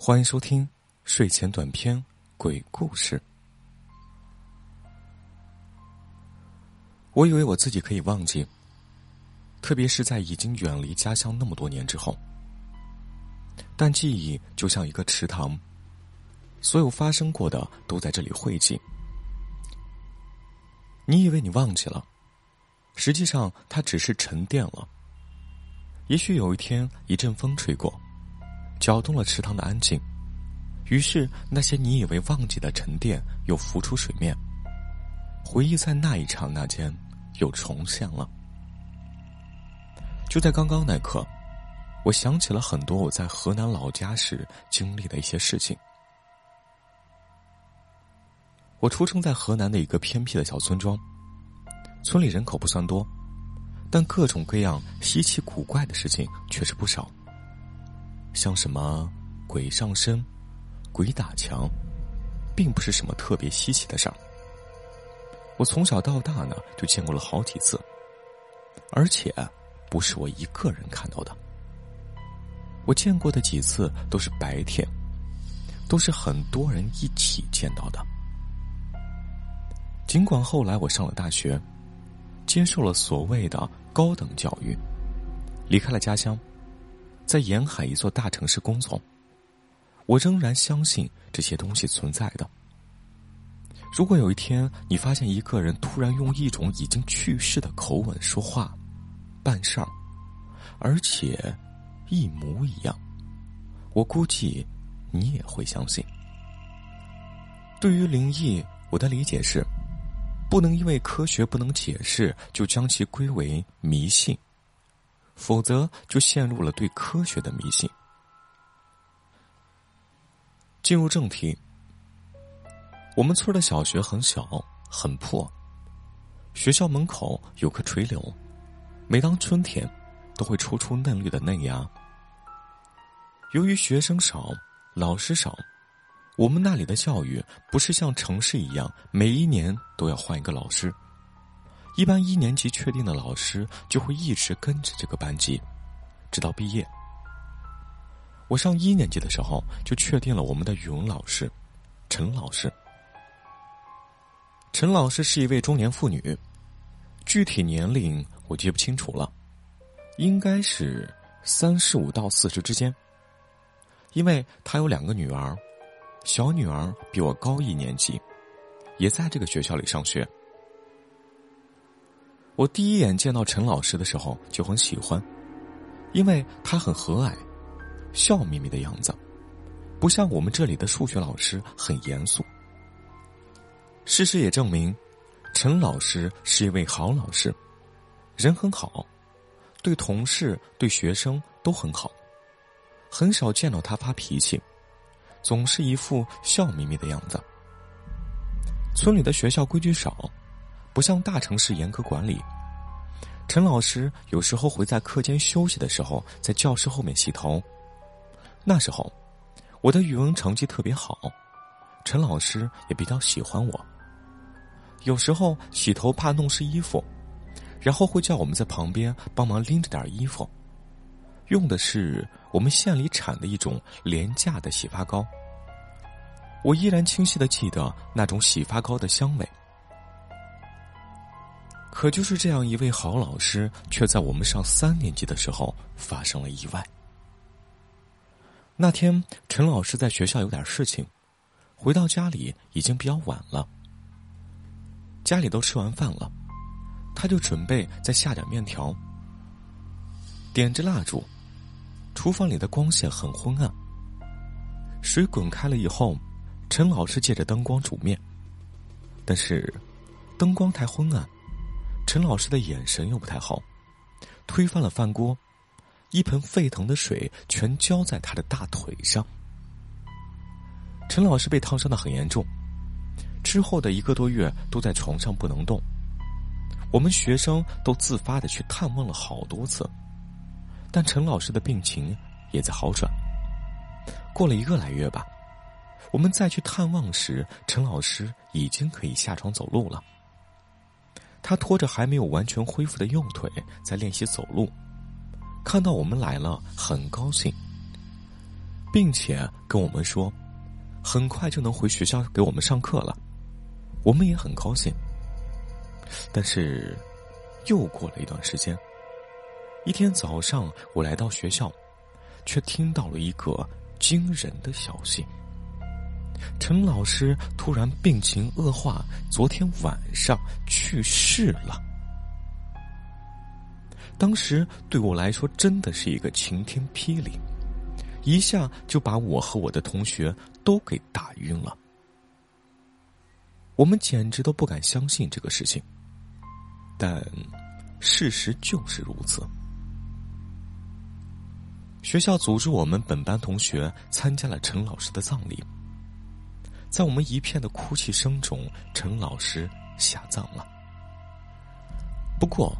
欢迎收听睡前短篇鬼故事。我以为我自己可以忘记，特别是在已经远离家乡那么多年之后。但记忆就像一个池塘，所有发生过的都在这里汇集。你以为你忘记了，实际上它只是沉淀了。也许有一天，一阵风吹过。搅动了池塘的安静，于是那些你以为忘记的沉淀又浮出水面，回忆在那一刹那间又重现了。就在刚刚那刻，我想起了很多我在河南老家时经历的一些事情。我出生在河南的一个偏僻的小村庄，村里人口不算多，但各种各样稀奇古怪的事情却是不少。像什么鬼上身、鬼打墙，并不是什么特别稀奇的事儿。我从小到大呢，就见过了好几次，而且不是我一个人看到的。我见过的几次都是白天，都是很多人一起见到的。尽管后来我上了大学，接受了所谓的高等教育，离开了家乡。在沿海一座大城市工作，我仍然相信这些东西存在的。如果有一天你发现一个人突然用一种已经去世的口吻说话、办事儿，而且一模一样，我估计你也会相信。对于灵异，我的理解是，不能因为科学不能解释，就将其归为迷信。否则，就陷入了对科学的迷信。进入正题，我们村的小学很小很破，学校门口有棵垂柳，每当春天，都会抽出嫩绿的嫩芽。由于学生少，老师少，我们那里的教育不是像城市一样，每一年都要换一个老师。一般一年级确定的老师就会一直跟着这个班级，直到毕业。我上一年级的时候就确定了我们的语文老师，陈老师。陈老师是一位中年妇女，具体年龄我记不清楚了，应该是三十五到四十之间。因为她有两个女儿，小女儿比我高一年级，也在这个学校里上学。我第一眼见到陈老师的时候就很喜欢，因为他很和蔼，笑眯眯的样子，不像我们这里的数学老师很严肃。事实也证明，陈老师是一位好老师，人很好，对同事、对学生都很好，很少见到他发脾气，总是一副笑眯眯的样子。村里的学校规矩少。不像大城市严格管理，陈老师有时候会在课间休息的时候在教室后面洗头。那时候，我的语文成绩特别好，陈老师也比较喜欢我。有时候洗头怕弄湿衣服，然后会叫我们在旁边帮忙拎着点衣服，用的是我们县里产的一种廉价的洗发膏。我依然清晰的记得那种洗发膏的香味。可就是这样一位好老师，却在我们上三年级的时候发生了意外。那天，陈老师在学校有点事情，回到家里已经比较晚了。家里都吃完饭了，他就准备再下点面条。点着蜡烛，厨房里的光线很昏暗。水滚开了以后，陈老师借着灯光煮面，但是灯光太昏暗。陈老师的眼神又不太好，推翻了饭锅，一盆沸腾的水全浇在他的大腿上。陈老师被烫伤的很严重，之后的一个多月都在床上不能动。我们学生都自发的去探望了好多次，但陈老师的病情也在好转。过了一个来月吧，我们再去探望时，陈老师已经可以下床走路了。他拖着还没有完全恢复的右腿在练习走路，看到我们来了，很高兴。并且跟我们说，很快就能回学校给我们上课了。我们也很高兴。但是，又过了一段时间，一天早上，我来到学校，却听到了一个惊人的消息：陈老师突然病情恶化，昨天晚上去世了。当时对我来说真的是一个晴天霹雳，一下就把我和我的同学都给打晕了。我们简直都不敢相信这个事情，但事实就是如此。学校组织我们本班同学参加了陈老师的葬礼，在我们一片的哭泣声中，陈老师下葬了。不过。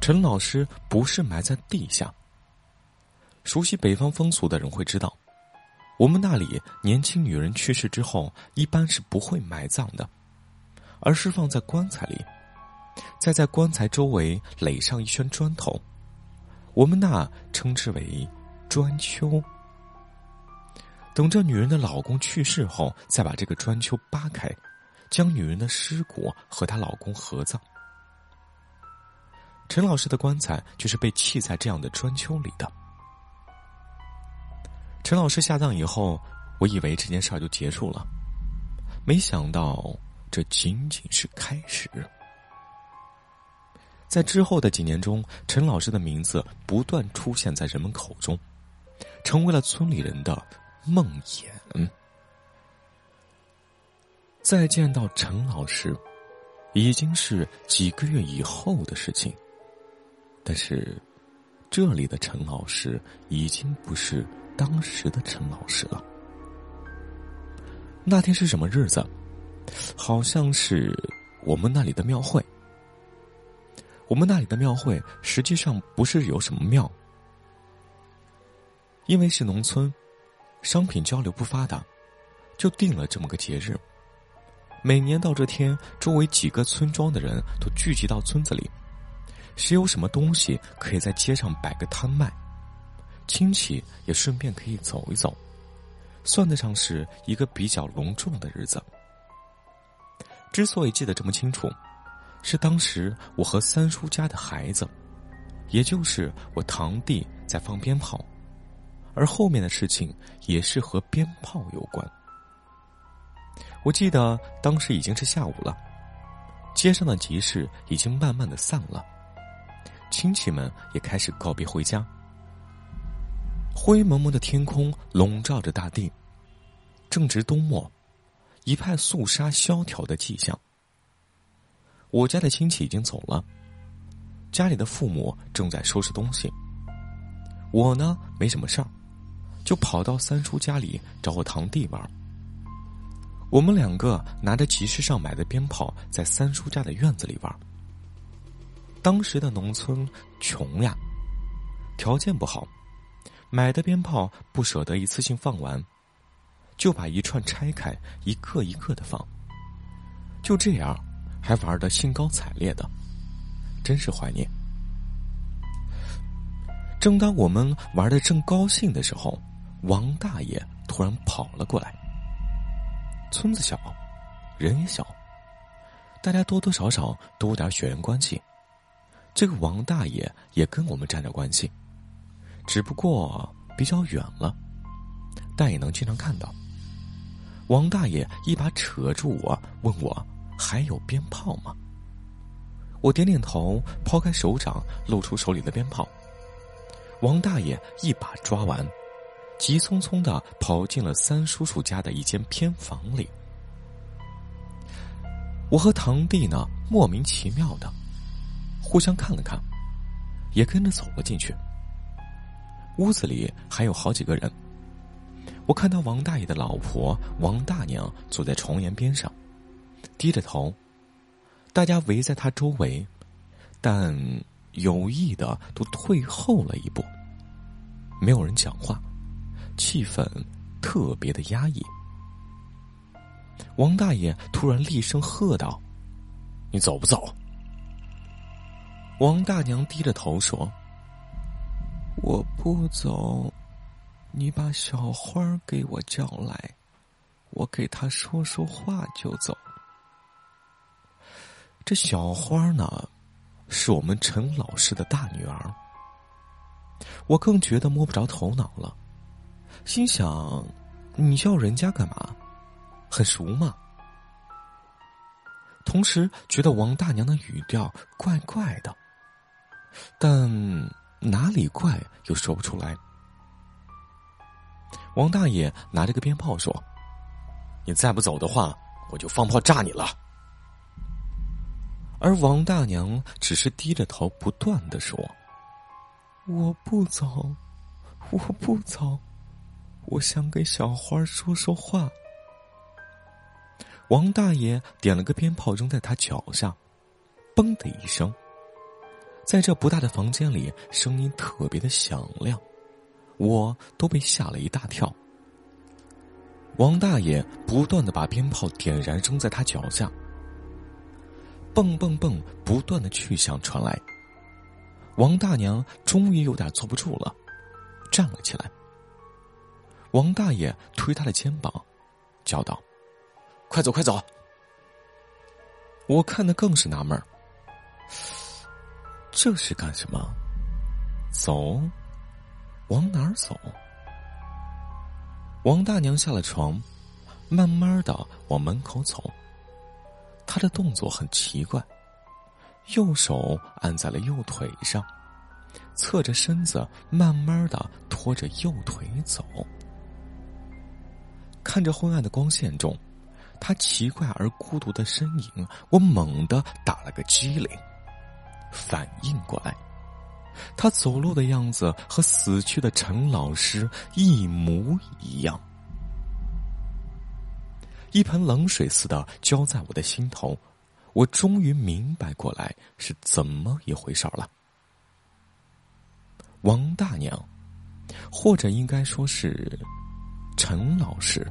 陈老师不是埋在地下。熟悉北方风俗的人会知道，我们那里年轻女人去世之后，一般是不会埋葬的，而是放在棺材里，再在棺材周围垒上一圈砖头，我们那称之为砖丘。等着女人的老公去世后，再把这个砖丘扒开，将女人的尸骨和她老公合葬。陈老师的棺材就是被砌在这样的砖丘里的。陈老师下葬以后，我以为这件事儿就结束了，没想到这仅仅是开始。在之后的几年中，陈老师的名字不断出现在人们口中，成为了村里人的梦魇。再见到陈老师，已经是几个月以后的事情。但是，这里的陈老师已经不是当时的陈老师了。那天是什么日子？好像是我们那里的庙会。我们那里的庙会实际上不是有什么庙，因为是农村，商品交流不发达，就定了这么个节日。每年到这天，周围几个村庄的人都聚集到村子里。谁有什么东西可以在街上摆个摊卖，亲戚也顺便可以走一走，算得上是一个比较隆重的日子。之所以记得这么清楚，是当时我和三叔家的孩子，也就是我堂弟在放鞭炮，而后面的事情也是和鞭炮有关。我记得当时已经是下午了，街上的集市已经慢慢的散了。亲戚们也开始告别回家。灰蒙蒙的天空笼罩着大地，正值冬末，一派肃杀萧条的迹象。我家的亲戚已经走了，家里的父母正在收拾东西。我呢没什么事儿，就跑到三叔家里找我堂弟玩。我们两个拿着集市上买的鞭炮，在三叔家的院子里玩。当时的农村穷呀，条件不好，买的鞭炮不舍得一次性放完，就把一串拆开，一个一个的放。就这样，还玩的兴高采烈的，真是怀念。正当我们玩的正高兴的时候，王大爷突然跑了过来。村子小，人也小，大家多多少少都有点血缘关系。这个王大爷也跟我们沾点关系，只不过比较远了，但也能经常看到。王大爷一把扯住我，问我还有鞭炮吗？我点点头，抛开手掌，露出手里的鞭炮。王大爷一把抓完，急匆匆的跑进了三叔叔家的一间偏房里。我和堂弟呢，莫名其妙的。互相看了看，也跟着走了进去。屋子里还有好几个人。我看到王大爷的老婆王大娘坐在床沿边上，低着头，大家围在他周围，但有意的都退后了一步。没有人讲话，气氛特别的压抑。王大爷突然厉声喝道：“你走不走？”王大娘低着头说：“我不走。”你把小花给我叫来，我给她说说话就走。这小花呢，是我们陈老师的大女儿。我更觉得摸不着头脑了，心想：你叫人家干嘛？很熟吗？同时觉得王大娘的语调怪怪的，但哪里怪又说不出来。王大爷拿着个鞭炮说：“你再不走的话，我就放炮炸你了。”而王大娘只是低着头，不断的说：“我不走，我不走，我想给小花说说话。”王大爷点了个鞭炮扔在他脚下，嘣的一声，在这不大的房间里，声音特别的响亮。我都被吓了一大跳。王大爷不断的把鞭炮点燃，扔在他脚下，蹦蹦蹦，不断的去向传来。王大娘终于有点坐不住了，站了起来。王大爷推他的肩膀，叫道：“快走，快走！”我看的更是纳闷，这是干什么？走。往哪儿走？王大娘下了床，慢慢的往门口走。她的动作很奇怪，右手按在了右腿上，侧着身子，慢慢的拖着右腿走。看着昏暗的光线中，他奇怪而孤独的身影，我猛地打了个激灵，反应过来。他走路的样子和死去的陈老师一模一样，一盆冷水似的浇在我的心头，我终于明白过来是怎么一回事了。王大娘，或者应该说是陈老师，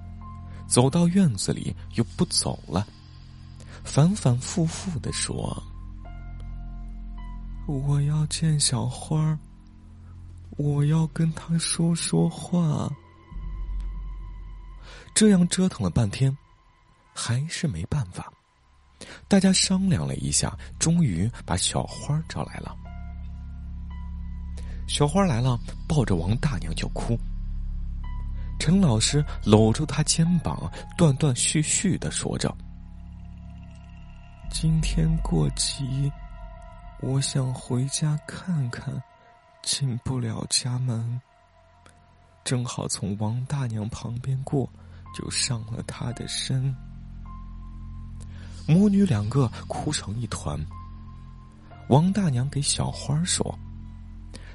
走到院子里又不走了，反反复复的说。我要见小花儿，我要跟她说说话。这样折腾了半天，还是没办法。大家商量了一下，终于把小花找来了。小花来了，抱着王大娘就哭。陈老师搂住她肩膀，断断续续的说着：“今天过节。”我想回家看看，进不了家门。正好从王大娘旁边过，就上了她的身。母女两个哭成一团。王大娘给小花说：“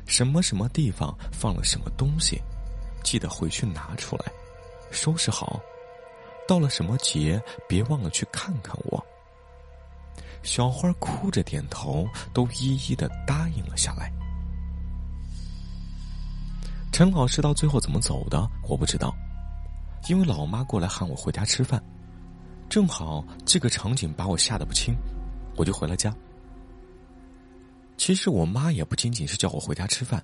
什么什么地方放了什么东西，记得回去拿出来，收拾好。到了什么节，别忘了去看看我。”小花哭着点头，都一一的答应了下来。陈老师到最后怎么走的，我不知道，因为老妈过来喊我回家吃饭，正好这个场景把我吓得不轻，我就回了家。其实我妈也不仅仅是叫我回家吃饭，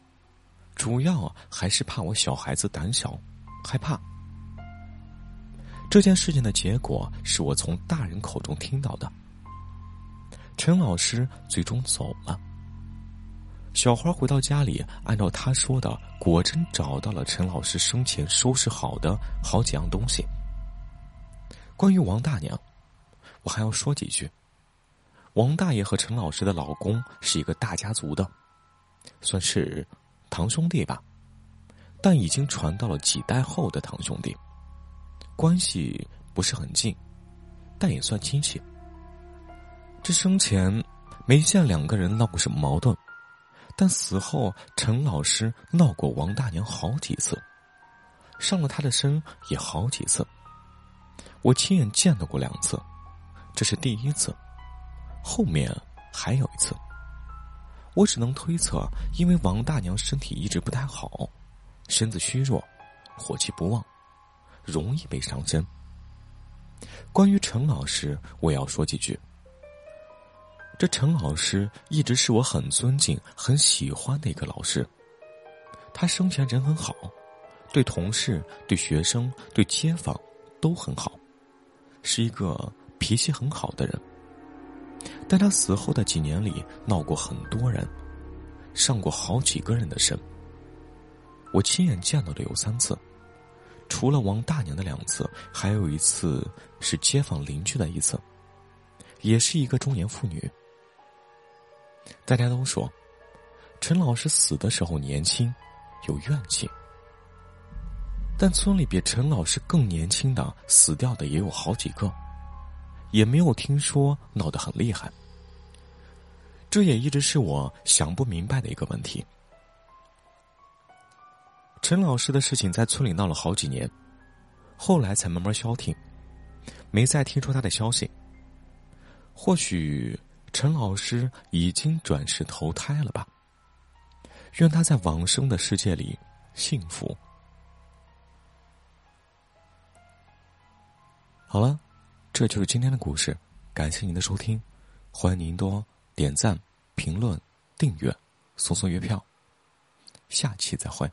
主要还是怕我小孩子胆小，害怕。这件事情的结果是我从大人口中听到的。陈老师最终走了。小花回到家里，按照他说的，果真找到了陈老师生前收拾好的好几样东西。关于王大娘，我还要说几句。王大爷和陈老师的老公是一个大家族的，算是堂兄弟吧，但已经传到了几代后的堂兄弟，关系不是很近，但也算亲戚。这生前没见两个人闹过什么矛盾，但死后陈老师闹过王大娘好几次，上了他的身也好几次。我亲眼见到过两次，这是第一次，后面还有一次。我只能推测，因为王大娘身体一直不太好，身子虚弱，火气不旺，容易被伤身。关于陈老师，我要说几句。这陈老师一直是我很尊敬、很喜欢的一个老师。他生前人很好，对同事、对学生、对街坊都很好，是一个脾气很好的人。但他死后的几年里，闹过很多人，上过好几个人的身。我亲眼见到的有三次，除了王大娘的两次，还有一次是街坊邻居的一次，也是一个中年妇女。大家都说，陈老师死的时候年轻，有怨气。但村里比陈老师更年轻的死掉的也有好几个，也没有听说闹得很厉害。这也一直是我想不明白的一个问题。陈老师的事情在村里闹了好几年，后来才慢慢消停，没再听说他的消息。或许陈老师已经转世投胎了吧？愿他在往生的世界里幸福。好了，这就是今天的故事，感谢您的收听，欢迎您多点赞、评论、订阅、送送月票，下期再会。